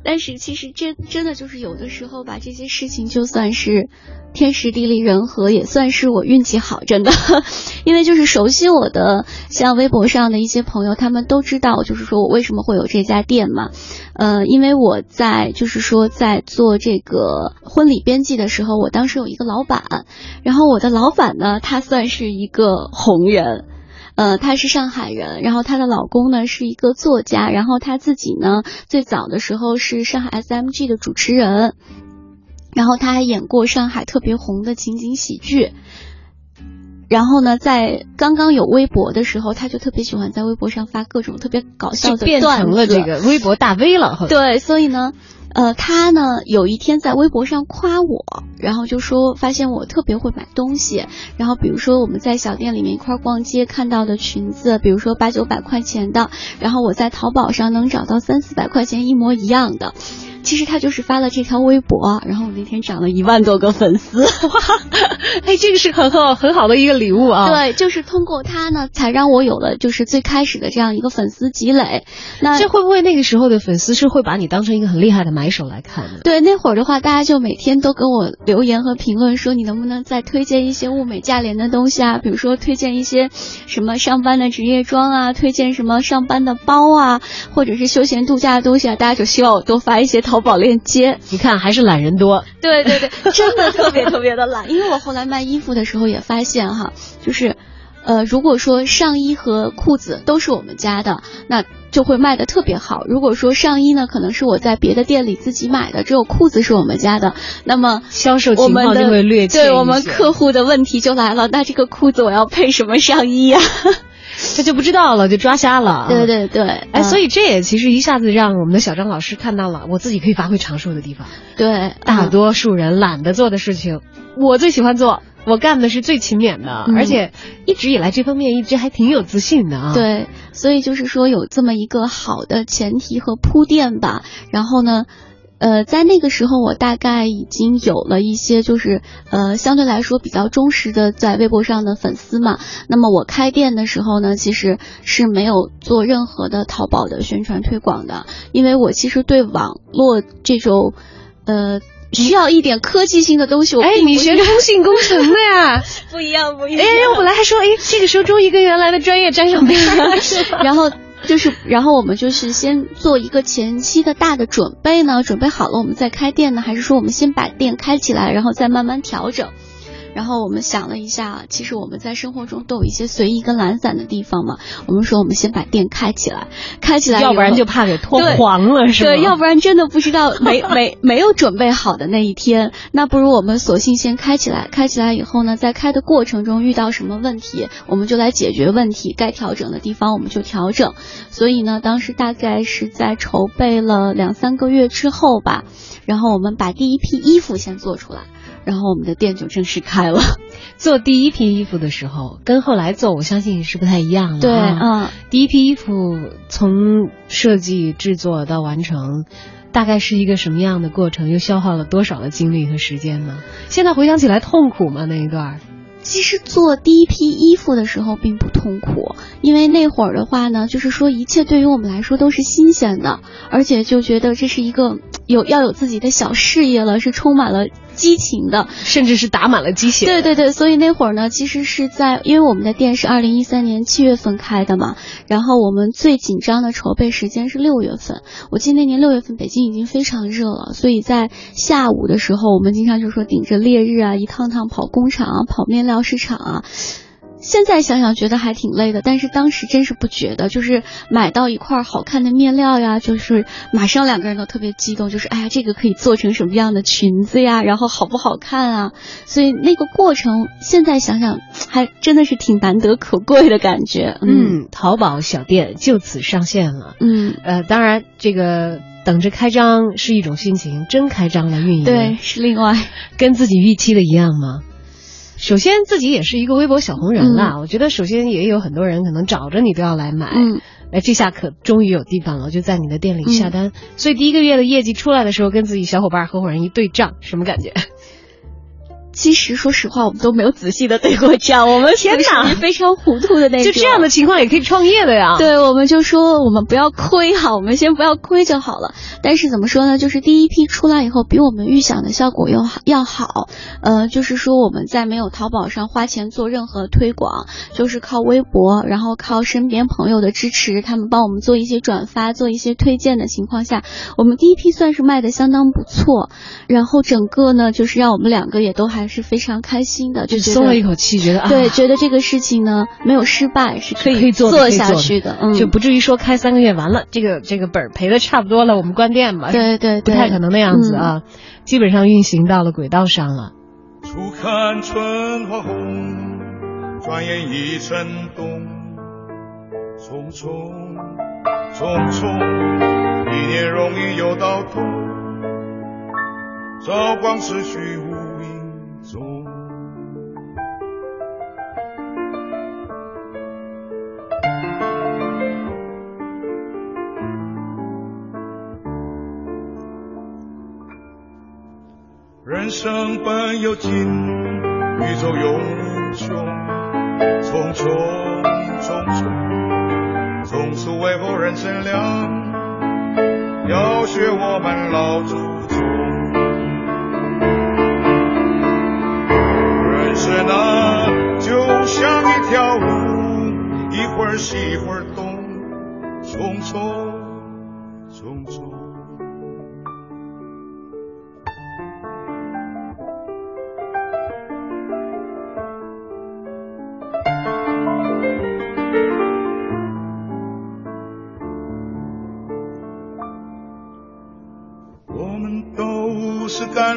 [SPEAKER 2] 但是其实真真的就是有的时候吧，这些事情就算是天时地利人和，也算是我运气好，真的。因为就是熟悉我的，像微博上的一些朋友，他们都知道，就是说我为什么会有这家店嘛。呃，因为我在就是说在做这个婚礼编辑的时候，我当时有一个老板，然后我的老板呢，他算是一个红人。呃，她是上海人，然后她的老公呢是一个作家，然后她自己呢最早的时候是上海 SMG 的主持人，然后她还演过上海特别红的情景喜剧。然后呢，在刚刚有微博的时候，他就特别喜欢在微博上发各种特别搞笑的段子
[SPEAKER 1] 变成了这个微博大 V 了。
[SPEAKER 2] 对，所以呢。呃，他呢有一天在微博上夸我，然后就说发现我特别会买东西，然后比如说我们在小店里面一块逛街看到的裙子，比如说八九百块钱的，然后我在淘宝上能找到三四百块钱一模一样的。其实他就是发了这条微博，然后我那天涨了一万多个粉丝，哇，
[SPEAKER 1] 哎，这个是很好很好的一个礼物啊。
[SPEAKER 2] 对，就是通过他呢，才让我有了就是最开始的这样一个粉丝积累。那
[SPEAKER 1] 这会不会那个时候的粉丝是会把你当成一个很厉害的买手来看的？
[SPEAKER 2] 对，那会儿的话，大家就每天都跟我留言和评论说，你能不能再推荐一些物美价廉的东西啊？比如说推荐一些什么上班的职业装啊，推荐什么上班的包啊，或者是休闲度假的东西啊，大家就希望我多发一些淘。淘宝链接，
[SPEAKER 1] 你看还是懒人多。
[SPEAKER 2] 对对对，真的特别特别的懒。因为我后来卖衣服的时候也发现哈，就是，呃，如果说上衣和裤子都是我们家的，那就会卖的特别好。如果说上衣呢，可能是我在别的店里自己买的，只有裤子是我们家的，那么
[SPEAKER 1] 销售情况就会略
[SPEAKER 2] 对我们客户的问题就来了，那这个裤子我要配什么上衣呀？
[SPEAKER 1] 这就不知道了，就抓瞎了。
[SPEAKER 2] 对对对，
[SPEAKER 1] 哎，所以这也其实一下子让我们的小张老师看到了我自己可以发挥长处的地方。
[SPEAKER 2] 对，
[SPEAKER 1] 大多数人懒得做的事情，我最喜欢做，我干的是最勤勉的，而且一直以来这方面一直还挺有自信的啊。
[SPEAKER 2] 对，所以就是说有这么一个好的前提和铺垫吧，然后呢。呃，在那个时候，我大概已经有了一些，就是呃，相对来说比较忠实的在微博上的粉丝嘛。那么我开店的时候呢，其实是没有做任何的淘宝的宣传推广的，因为我其实对网络这种，呃，需要一点科技性的东西，我
[SPEAKER 1] 哎，你学通信工程的呀？
[SPEAKER 2] 不一样，不一样。哎，
[SPEAKER 1] 我本来还说，哎，这个时候终于跟原来的专业沾上边了，
[SPEAKER 2] 然后。就是，然后我们就是先做一个前期的大的准备呢，准备好了我们再开店呢，还是说我们先把店开起来，然后再慢慢调整？然后我们想了一下，其实我们在生活中都有一些随意跟懒散的地方嘛。我们说，我们先把店开起来，开起来，
[SPEAKER 1] 要不然就怕给拖黄了，是
[SPEAKER 2] 吧？对，要不然真的不知道没 没没有准备好的那一天，那不如我们索性先开起来。开起来以后呢，在开的过程中遇到什么问题，我们就来解决问题。该调整的地方我们就调整。所以呢，当时大概是在筹备了两三个月之后吧，然后我们把第一批衣服先做出来。然后我们的店就正式开了。
[SPEAKER 1] 做第一批衣服的时候，跟后来做我相信是不太一样的。
[SPEAKER 2] 对，嗯，
[SPEAKER 1] 第一批衣服从设计制作到完成，大概是一个什么样的过程？又消耗了多少的精力和时间呢？现在回想起来痛苦吗？那一段？
[SPEAKER 2] 其实做第一批衣服的时候并不痛苦，因为那会儿的话呢，就是说一切对于我们来说都是新鲜的，而且就觉得这是一个有要有自己的小事业了，是充满了。激情的，
[SPEAKER 1] 甚至是打满了鸡血。
[SPEAKER 2] 对对对，所以那会儿呢，其实是在，因为我们的店是二零一三年七月份开的嘛，然后我们最紧张的筹备时间是六月份。我记得那年六月份北京已经非常热了，所以在下午的时候，我们经常就说顶着烈日啊，一趟趟跑工厂啊，跑面料市场啊。现在想想觉得还挺累的，但是当时真是不觉得，就是买到一块好看的面料呀，就是马上两个人都特别激动，就是哎呀，这个可以做成什么样的裙子呀，然后好不好看啊？所以那个过程现在想想还真的是挺难得可贵的感觉。
[SPEAKER 1] 嗯，淘宝小店就此上线了。
[SPEAKER 2] 嗯，
[SPEAKER 1] 呃，当然这个等着开张是一种心情，真开张了运营
[SPEAKER 2] 对是另外，
[SPEAKER 1] 跟自己预期的一样吗？首先，自己也是一个微博小红人了。我觉得，首先也有很多人可能找着你都要来买。
[SPEAKER 2] 嗯，
[SPEAKER 1] 哎，这下可终于有地方了，就在你的店里下单。所以第一个月的业绩出来的时候，跟自己小伙伴、合伙人一对账，什么感觉？
[SPEAKER 2] 其实，说实话，我们都没有仔细的对过账。我们
[SPEAKER 1] 天哪，
[SPEAKER 2] 非常糊涂的那
[SPEAKER 1] 种。就这样的情况也可以创业的呀？
[SPEAKER 2] 对，我们就说我们不要亏哈，我们先不要亏就好了。但是怎么说呢？就是第一批出来以后，比我们预想的效果要要好。呃，就是说我们在没有淘宝上花钱做任何推广，就是靠微博，然后靠身边朋友的支持，他们帮我们做一些转发、做一些推荐的情况下，我们第一批算是卖的相当不错。然后整个呢，就是让我们两个也都还。是非常开心的，就
[SPEAKER 1] 松了一口气，觉得啊
[SPEAKER 2] 对，觉得这个事情呢没有失败，是可
[SPEAKER 1] 以
[SPEAKER 2] 做下去的，嗯，
[SPEAKER 1] 就不至于说开三个月完了，这个这个本儿赔的差不多了，我们关店吧，
[SPEAKER 2] 对对，
[SPEAKER 1] 不太可能那样子啊，基本上运行到了轨道上了。
[SPEAKER 7] 初看春花红，转眼已成冬，匆匆匆匆，一年容易又到头，朝光逝去无人生本有尽，宇宙永无穷，匆匆匆匆，从此为后人乘凉，要学我们老祖宗。人生啊，就像一条路，一会儿西一会儿东，匆匆匆匆。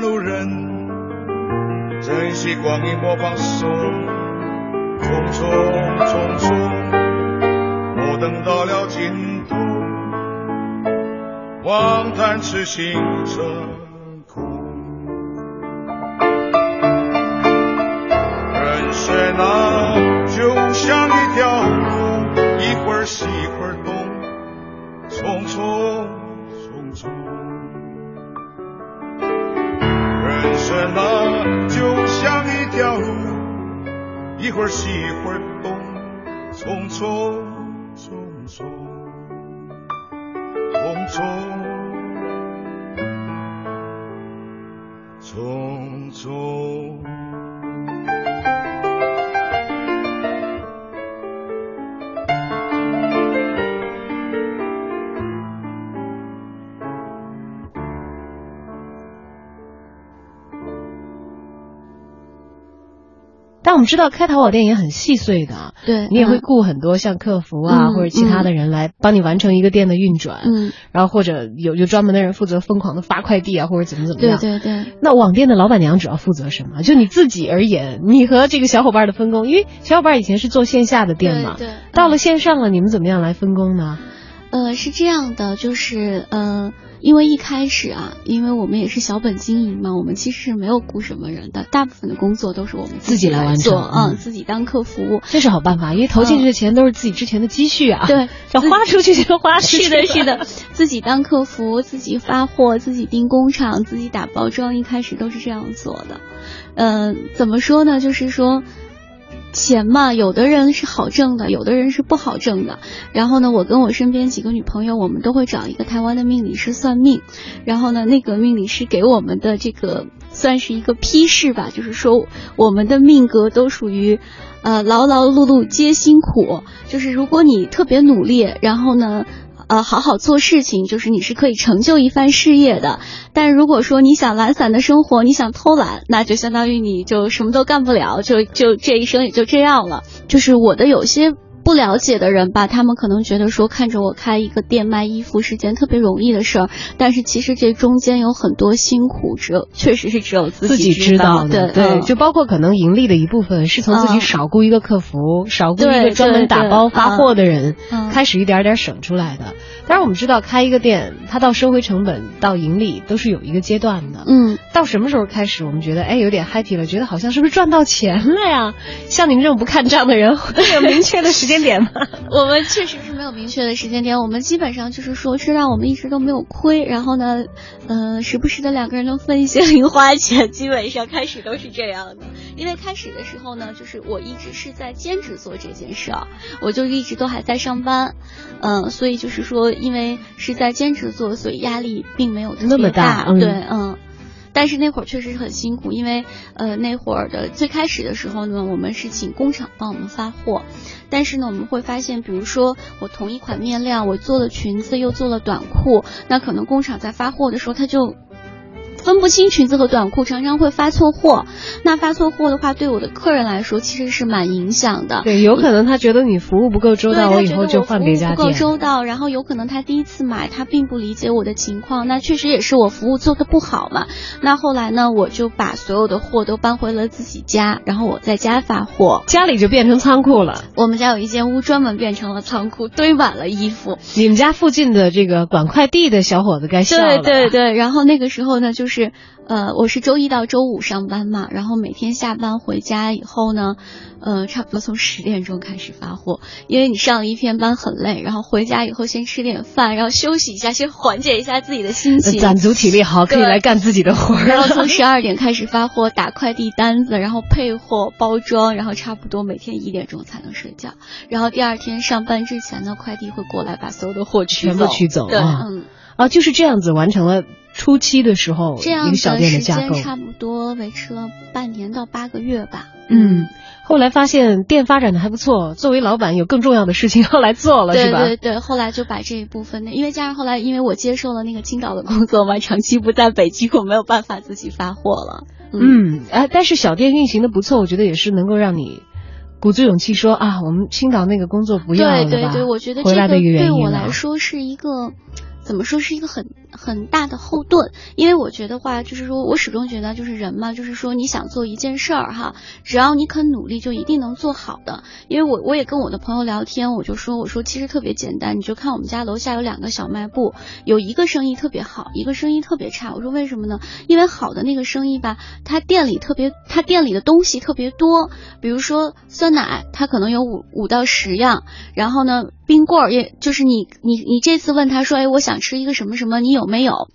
[SPEAKER 7] 路人，珍惜光阴莫放松，匆匆匆匆，莫等到了尽头，望叹痴心者一会儿西一会儿东，匆匆匆匆，匆匆。
[SPEAKER 1] 们知道开淘宝店也很细碎的，
[SPEAKER 2] 对，
[SPEAKER 1] 你也会
[SPEAKER 2] 嗯
[SPEAKER 1] 雇很多像客服啊、
[SPEAKER 2] 嗯
[SPEAKER 1] 或者其他的人来帮你完成一个店的运转，
[SPEAKER 2] 嗯，
[SPEAKER 1] 然后或者有有专门的人负责疯狂的发快递啊，或者怎么怎么样。
[SPEAKER 2] 对对。
[SPEAKER 1] 那网店的老板娘主要负责什么？就你自己而言，你和这个小伙伴的分工，因为小伙伴以前是做线下的店嘛，
[SPEAKER 2] 对对
[SPEAKER 1] 到了线上了，你们怎么样来分工呢？
[SPEAKER 2] 呃，是这样的，就是呃，因为一开始啊，因为我们也是小本经营嘛，我们其实是没有雇什么人的，大部分的工作都是我们
[SPEAKER 1] 自己来
[SPEAKER 2] 来
[SPEAKER 1] 完成嗯
[SPEAKER 2] 自己当客服。
[SPEAKER 1] 这是好办法，因为投进去的钱都是自己之前的积蓄啊，
[SPEAKER 2] 对，
[SPEAKER 1] 要花出去就花出去。
[SPEAKER 2] 是的，是的，自己当客服，自己发货，自己订工厂，自己打包装，一开始都是这样做的。嗯、怎么说呢？就是说。钱嘛，有的人是好挣的，有的人是不好挣的。然后呢，我跟我身边几个女朋友，我们都会找一个台湾的命理师算命。然后呢，那个命理师给我们的这个算是一个批示吧，就是说我们的命格都属于，呃，劳劳碌碌皆辛苦。就是如果你特别努力，然后呢。呃，好好做事情，就是你是可以成就一番事业的。但如果说你想懒散的生活，你想偷懒，那就相当于你就什么都干不了，就就这一生也就这样了。就是我的有些不了解的人吧，他们可能觉得说看着我开一个店卖衣服是件特别容易的事儿，但是其实这中间有很多辛苦，只有 确实是只有自
[SPEAKER 1] 自己
[SPEAKER 2] 知
[SPEAKER 1] 知道
[SPEAKER 2] 对
[SPEAKER 1] 的，对，
[SPEAKER 2] 嗯
[SPEAKER 1] 就包括可能盈利的一部分是从自己
[SPEAKER 2] 嗯
[SPEAKER 1] 少雇一个客服，少雇一个专门打包发货的人，
[SPEAKER 2] 嗯
[SPEAKER 1] 开始一点点省出来的。当然，我们知道开一个店，它到收回成本到盈利都是有一个阶段的。
[SPEAKER 2] 嗯，
[SPEAKER 1] 到什么时候开始，我们觉得哎有点 happy 了，觉得好像是不是赚到钱了呀？像你们这种不看账的人，会有明确的时间点吗？
[SPEAKER 2] 我们确实是没有明确的时间点，我们基本上就是说，知道我们一直都没有亏，然后呢，呃，时不时的两个人能分一些零花钱，基本上开始都是这样的。因为开始的时候呢，就是我一直是在兼职做这件事儿，我就一直都还在上班，嗯、所以就是说，因为是在兼职做，所以压力并没有
[SPEAKER 1] 那么大嗯
[SPEAKER 2] 对，嗯。但是那会儿确实是很辛苦，因为呃那会儿的最开始的时候呢，我们是请工厂帮我们发货，但是呢我们会发现，比如说我同一款面料，我做了裙子又做了短裤，那可能工厂在发货的时候，他就分不清裙子和短裤，常常会发错货。那发错货的话，对我的客人来说其实是蛮影响的。
[SPEAKER 1] 对，有可能他觉得你服务不够周到，我以后就换别家
[SPEAKER 2] 不够。周到，然后有可能他第一次买，他并不理解我的情况，那确实也是我服务做的不好嘛。那后来呢，我就把所有的货都搬回了自己家，然后我在家发货。
[SPEAKER 1] 家里就变成仓库了。
[SPEAKER 2] 我们家有一间屋专门变成了仓库，堆满了衣服。
[SPEAKER 1] 你们家附近的这个管快递的小伙子该笑了。
[SPEAKER 2] 对对对，然后那个时候呢，就是呃，我是周一到周五上班嘛，然后每天下班回家以后呢，呃，差不多从十点钟开始发货，因为你上了一天班很累，然后回家以后先吃点饭，然后休息一下，先缓解一下自己的心情，
[SPEAKER 1] 攒足体力好，可以来干自己的活儿
[SPEAKER 2] 然后从。十二点开始发货，打快递单子，然后配货、包装，然后差不多每天一点钟才能睡觉。然后第二天上班之前呢，快递会过来把所有的货取
[SPEAKER 1] 全部取走
[SPEAKER 2] 对，
[SPEAKER 1] 啊
[SPEAKER 2] 嗯，
[SPEAKER 1] 啊，就是这样子完成了初期的时候
[SPEAKER 2] 这样
[SPEAKER 1] 一个小店的架构。
[SPEAKER 2] 间差不多维持了半年到八个月吧。
[SPEAKER 1] 嗯，后来发现店发展的还不错，作为老板有更重要的事情 要来做了，是吧？
[SPEAKER 2] 对对对，后来就把这一部分的，因为加上后来因为我接受了那个青岛的工作嘛，长期不在北京，我没有办法自己发货了。
[SPEAKER 1] 嗯，哎、但是小店运行的不错，我觉得也是能够让你鼓足勇气说啊，我们青岛那个工作不要了吧
[SPEAKER 2] 对对对，我觉得这个对我来说是一个。怎么说是一个很很大的后盾？因为我觉得话，就是说我始终觉得，就是人嘛，就是说你想做一件事儿哈，只要你肯努力，就一定能做好的。因为我我也跟我的朋友聊天，我就说我说其实特别简单，你就看我们家楼下有两个小卖部，有一个生意特别好，一个生意特别差。我说为什么呢？因为好的那个生意吧，它店里特别，它店里的东西特别多，比如说酸奶，它可能有五五到十样，然后呢，冰棍儿也就是你你你这次问他说，哎，我想吃一个什么什么，你有没有？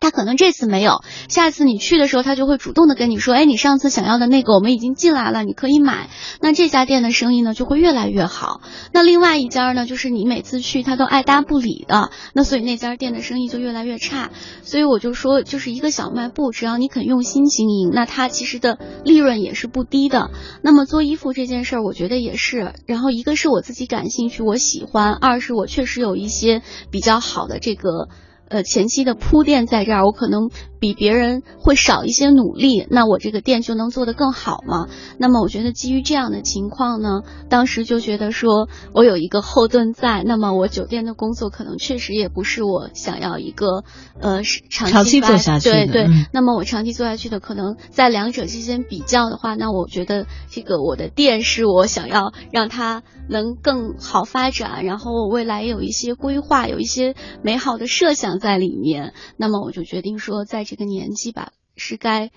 [SPEAKER 2] 他可能这次没有，下次你去的时候，他就会主动的跟你说，哎，你上次想要的那个我们已经进来了，你可以买。那这家店的生意呢就会越来越好。那另外一家呢，就是你每次去他都爱搭不理的，那所以那家店的生意就越来越差。所以我就说，就是一个小卖部，只要你肯用心经营，那它其实的利润也是不低的。那么做衣服这件事儿，我觉得也是。然后一个是我自己感兴趣，我喜欢；二是我确实有一些比较好的这个。呃，前期的铺垫在这儿，我可能比别人会少一些努力，那我这个店就能做得更好嘛。那么我觉得基于这样的情况呢，当时就觉得说我有一个后盾在，那么我酒店的工作可能确实也不是我想要一个呃是长期
[SPEAKER 1] 做下去的
[SPEAKER 2] 对对、
[SPEAKER 1] 嗯
[SPEAKER 2] 那么我长期做下去的，可能在两者之间比较的话，那我觉得这个我的店是我想要让它能更好发展，然后我未来也有一些规划，有一些美好的设想在里面。那么我就决定说，在这个年纪吧，是该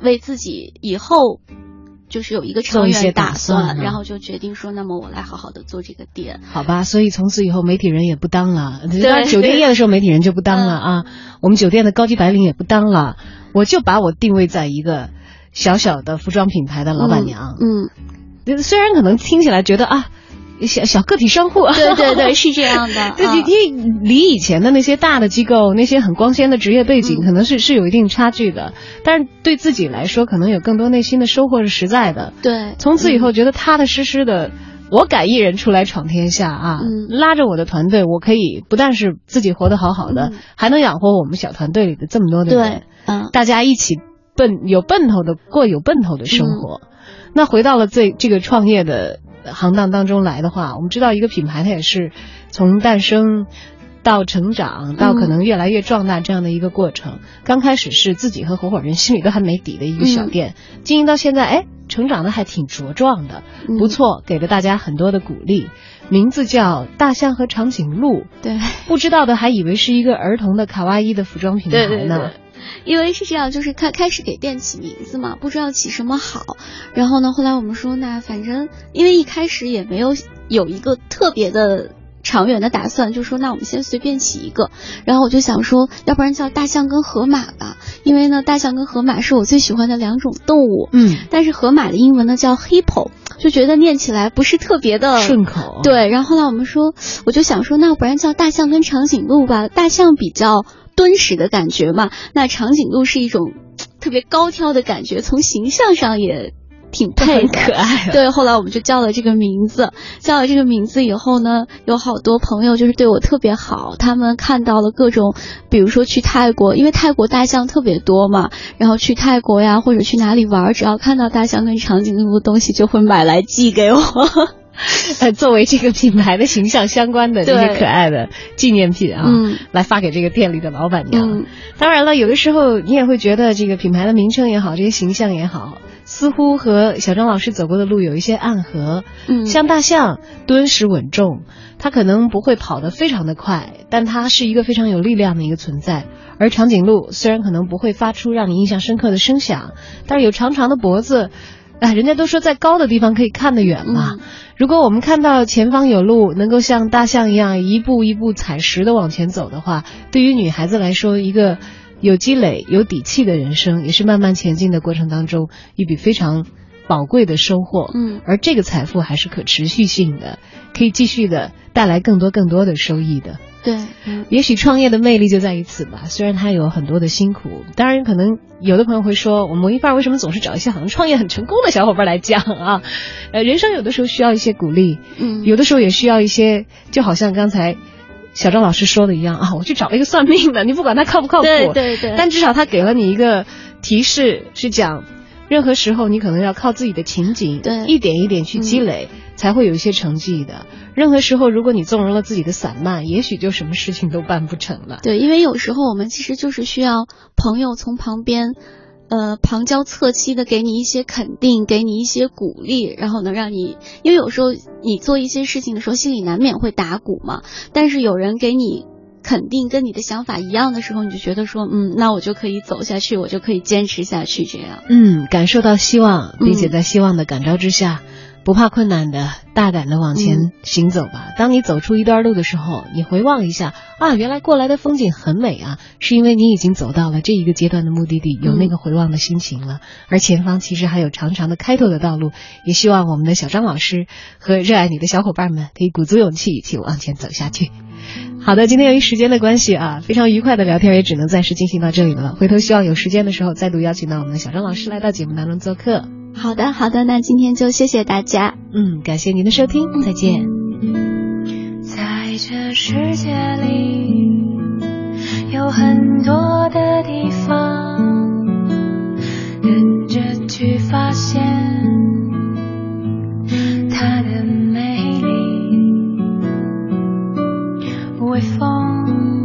[SPEAKER 2] 为自己以后。就是有一个长远打
[SPEAKER 1] 打算啊
[SPEAKER 2] 然后就决定说，那么我来好好的做这个店。
[SPEAKER 1] 好吧，所以从此以后媒体人也不当了。当然，酒店业的时候 媒体人就不当了啊。我们酒店的高级白领也不当了，我就把我定位在一个小小的服装品牌的老板娘。
[SPEAKER 2] 嗯，
[SPEAKER 1] 虽然可能听起来觉得啊，小小个体商户，
[SPEAKER 2] 对对对，是这样的。
[SPEAKER 1] 对，
[SPEAKER 2] 啊
[SPEAKER 1] 你你离以前的那些大的机构、那些很光鲜的职业背景，
[SPEAKER 2] 嗯
[SPEAKER 1] 可能是是有一定差距的。但是对自己来说，可能有更多内心的收获是实在的。
[SPEAKER 2] 对，
[SPEAKER 1] 从此以后，
[SPEAKER 2] 嗯
[SPEAKER 1] 觉得踏踏实实的，我敢一人出来闯天下啊！
[SPEAKER 2] 嗯
[SPEAKER 1] 拉着我的团队，我可以不但是自己活得好好的，
[SPEAKER 2] 嗯
[SPEAKER 1] 还能养活我们小团队里的这么多的人
[SPEAKER 2] 对，，嗯
[SPEAKER 1] 大家一起奔有奔头的过有奔头的生活。那回到了最这个创业的行当当中来的话，我们知道一个品牌它也是从诞生。到成长，到可能越来越壮大这样的一个过程。刚开始是自己和合伙人心里都还没底的一个小店，经营到现在，哎，成长的还挺茁壮的，
[SPEAKER 2] 嗯
[SPEAKER 1] 不错，给了大家很多的鼓励。名字叫大象和长颈鹿，
[SPEAKER 2] 对。
[SPEAKER 1] 不知道的还以为是一个儿童的卡哇伊的服装品牌呢。
[SPEAKER 2] 对对对，因为是这样，就是开开始给店起名字嘛，不知道起什么好。然后呢，后来我们说，那反正因为一开始也没有有一个特别的。长远的打算就说，那我们先随便起一个，然后我就想说，要不然叫大象跟河马吧，因为呢，大象跟河马是我最喜欢的两种动物，
[SPEAKER 1] 嗯，
[SPEAKER 2] 但是河马的英文呢叫 hippo，就觉得念起来不是特别的
[SPEAKER 1] 顺口。
[SPEAKER 2] 对，然后后来我们说，我就想说，那不然叫大象跟长颈鹿吧。大象比较敦实的感觉嘛，那长颈鹿是一种 特别高挑的感觉，从形象上也挺配的，
[SPEAKER 1] 可爱。
[SPEAKER 2] 对，后来我们就叫了这个名字。叫了这个名字以后呢，有好多朋友就是对我特别好，他们看到了各种，比如说去泰国，因为泰国大象特别多嘛，然后去泰国呀，或者去哪里玩，只要看到大象跟长颈鹿的东西，就会买来寄给我。
[SPEAKER 1] 呃，作为这个品牌的形象相关的这些可爱的纪念品啊，
[SPEAKER 2] 嗯，
[SPEAKER 1] 来发给这个店里的老板娘。
[SPEAKER 2] 嗯，
[SPEAKER 1] 当然了，有的时候你也会觉得这个品牌的名称也好，这些形象也好，似乎和小张老师走过的路有一些暗合。
[SPEAKER 2] 嗯，
[SPEAKER 1] 像大象敦实稳重，它可能不会跑得非常的快，但它是一个非常有力量的一个存在。而长颈鹿虽然可能不会发出让你印象深刻的声响，但是有长长的脖子。啊，人家都说在高的地方可以看得远嘛。
[SPEAKER 2] 嗯
[SPEAKER 1] 如果我们看到前方有路，能够像大象一样一步一步踩实的往前走的话，对于女孩子来说，一个有积累、有底气的人生，也是慢慢前进的过程当中一笔非常宝贵的收获。
[SPEAKER 2] 嗯，
[SPEAKER 1] 而这个财富还是可持续性的，可以继续的带来更多更多的收益的。
[SPEAKER 2] 对，嗯
[SPEAKER 1] 也许创业的魅力就在于此吧。虽然它有很多的辛苦，当然可能有的朋友会说，我们文艺范为什么总是找一些好像创业很成功的小伙伴来讲啊？呃，人生有的时候需要一些鼓励，
[SPEAKER 2] 嗯，
[SPEAKER 1] 有的时候也需要一些，就好像刚才小张老师说的一样啊，我去找了一个算命的，你不管他靠不靠谱，
[SPEAKER 2] 对对对，
[SPEAKER 1] 但至少他给了你一个提示，是讲任何时候你可能要靠自己的情景，
[SPEAKER 2] 对
[SPEAKER 1] 一点一点去积累，才会有一些成绩的。任何时候，如果你纵容了自己的散漫，也许就什么事情都办不成了。
[SPEAKER 2] 对，因为有时候我们其实就是需要朋友从旁边，呃，旁敲侧击的给你一些肯定，给你一些鼓励，然后能让你，因为有时候你做一些事情的时候，心里难免会打鼓嘛。但是有人给你肯定，跟你的想法一样的时候，你就觉得说，嗯，那我就可以走下去，我就可以坚持下去，这样。
[SPEAKER 1] 嗯，感受到希望，并且
[SPEAKER 2] 嗯
[SPEAKER 1] 在希望的感召之下，不怕困难的大胆的往前
[SPEAKER 2] 嗯
[SPEAKER 1] 行走吧。当你走出一段路的时候，你回望一下啊，原来过来的风景很美啊，是因为你已经走到了这一个阶段的目的地，有那个回望的心情了。而前方其实还有长长的开拓的道路，也希望我们的小张老师和热爱你的小伙伴们可以鼓足勇气，一起往前走下去。好的，今天由于时间的关系啊，非常愉快的聊天也只能暂时进行到这里了。回头希望有时间的时候再度邀请到我们的小张老师来到节目当中做客。
[SPEAKER 2] 好的，好的，那今天就谢谢大家。
[SPEAKER 1] 嗯，感谢您的收听，再见。
[SPEAKER 3] 在这世界里，有很多的地方，等着去发现它的美微风，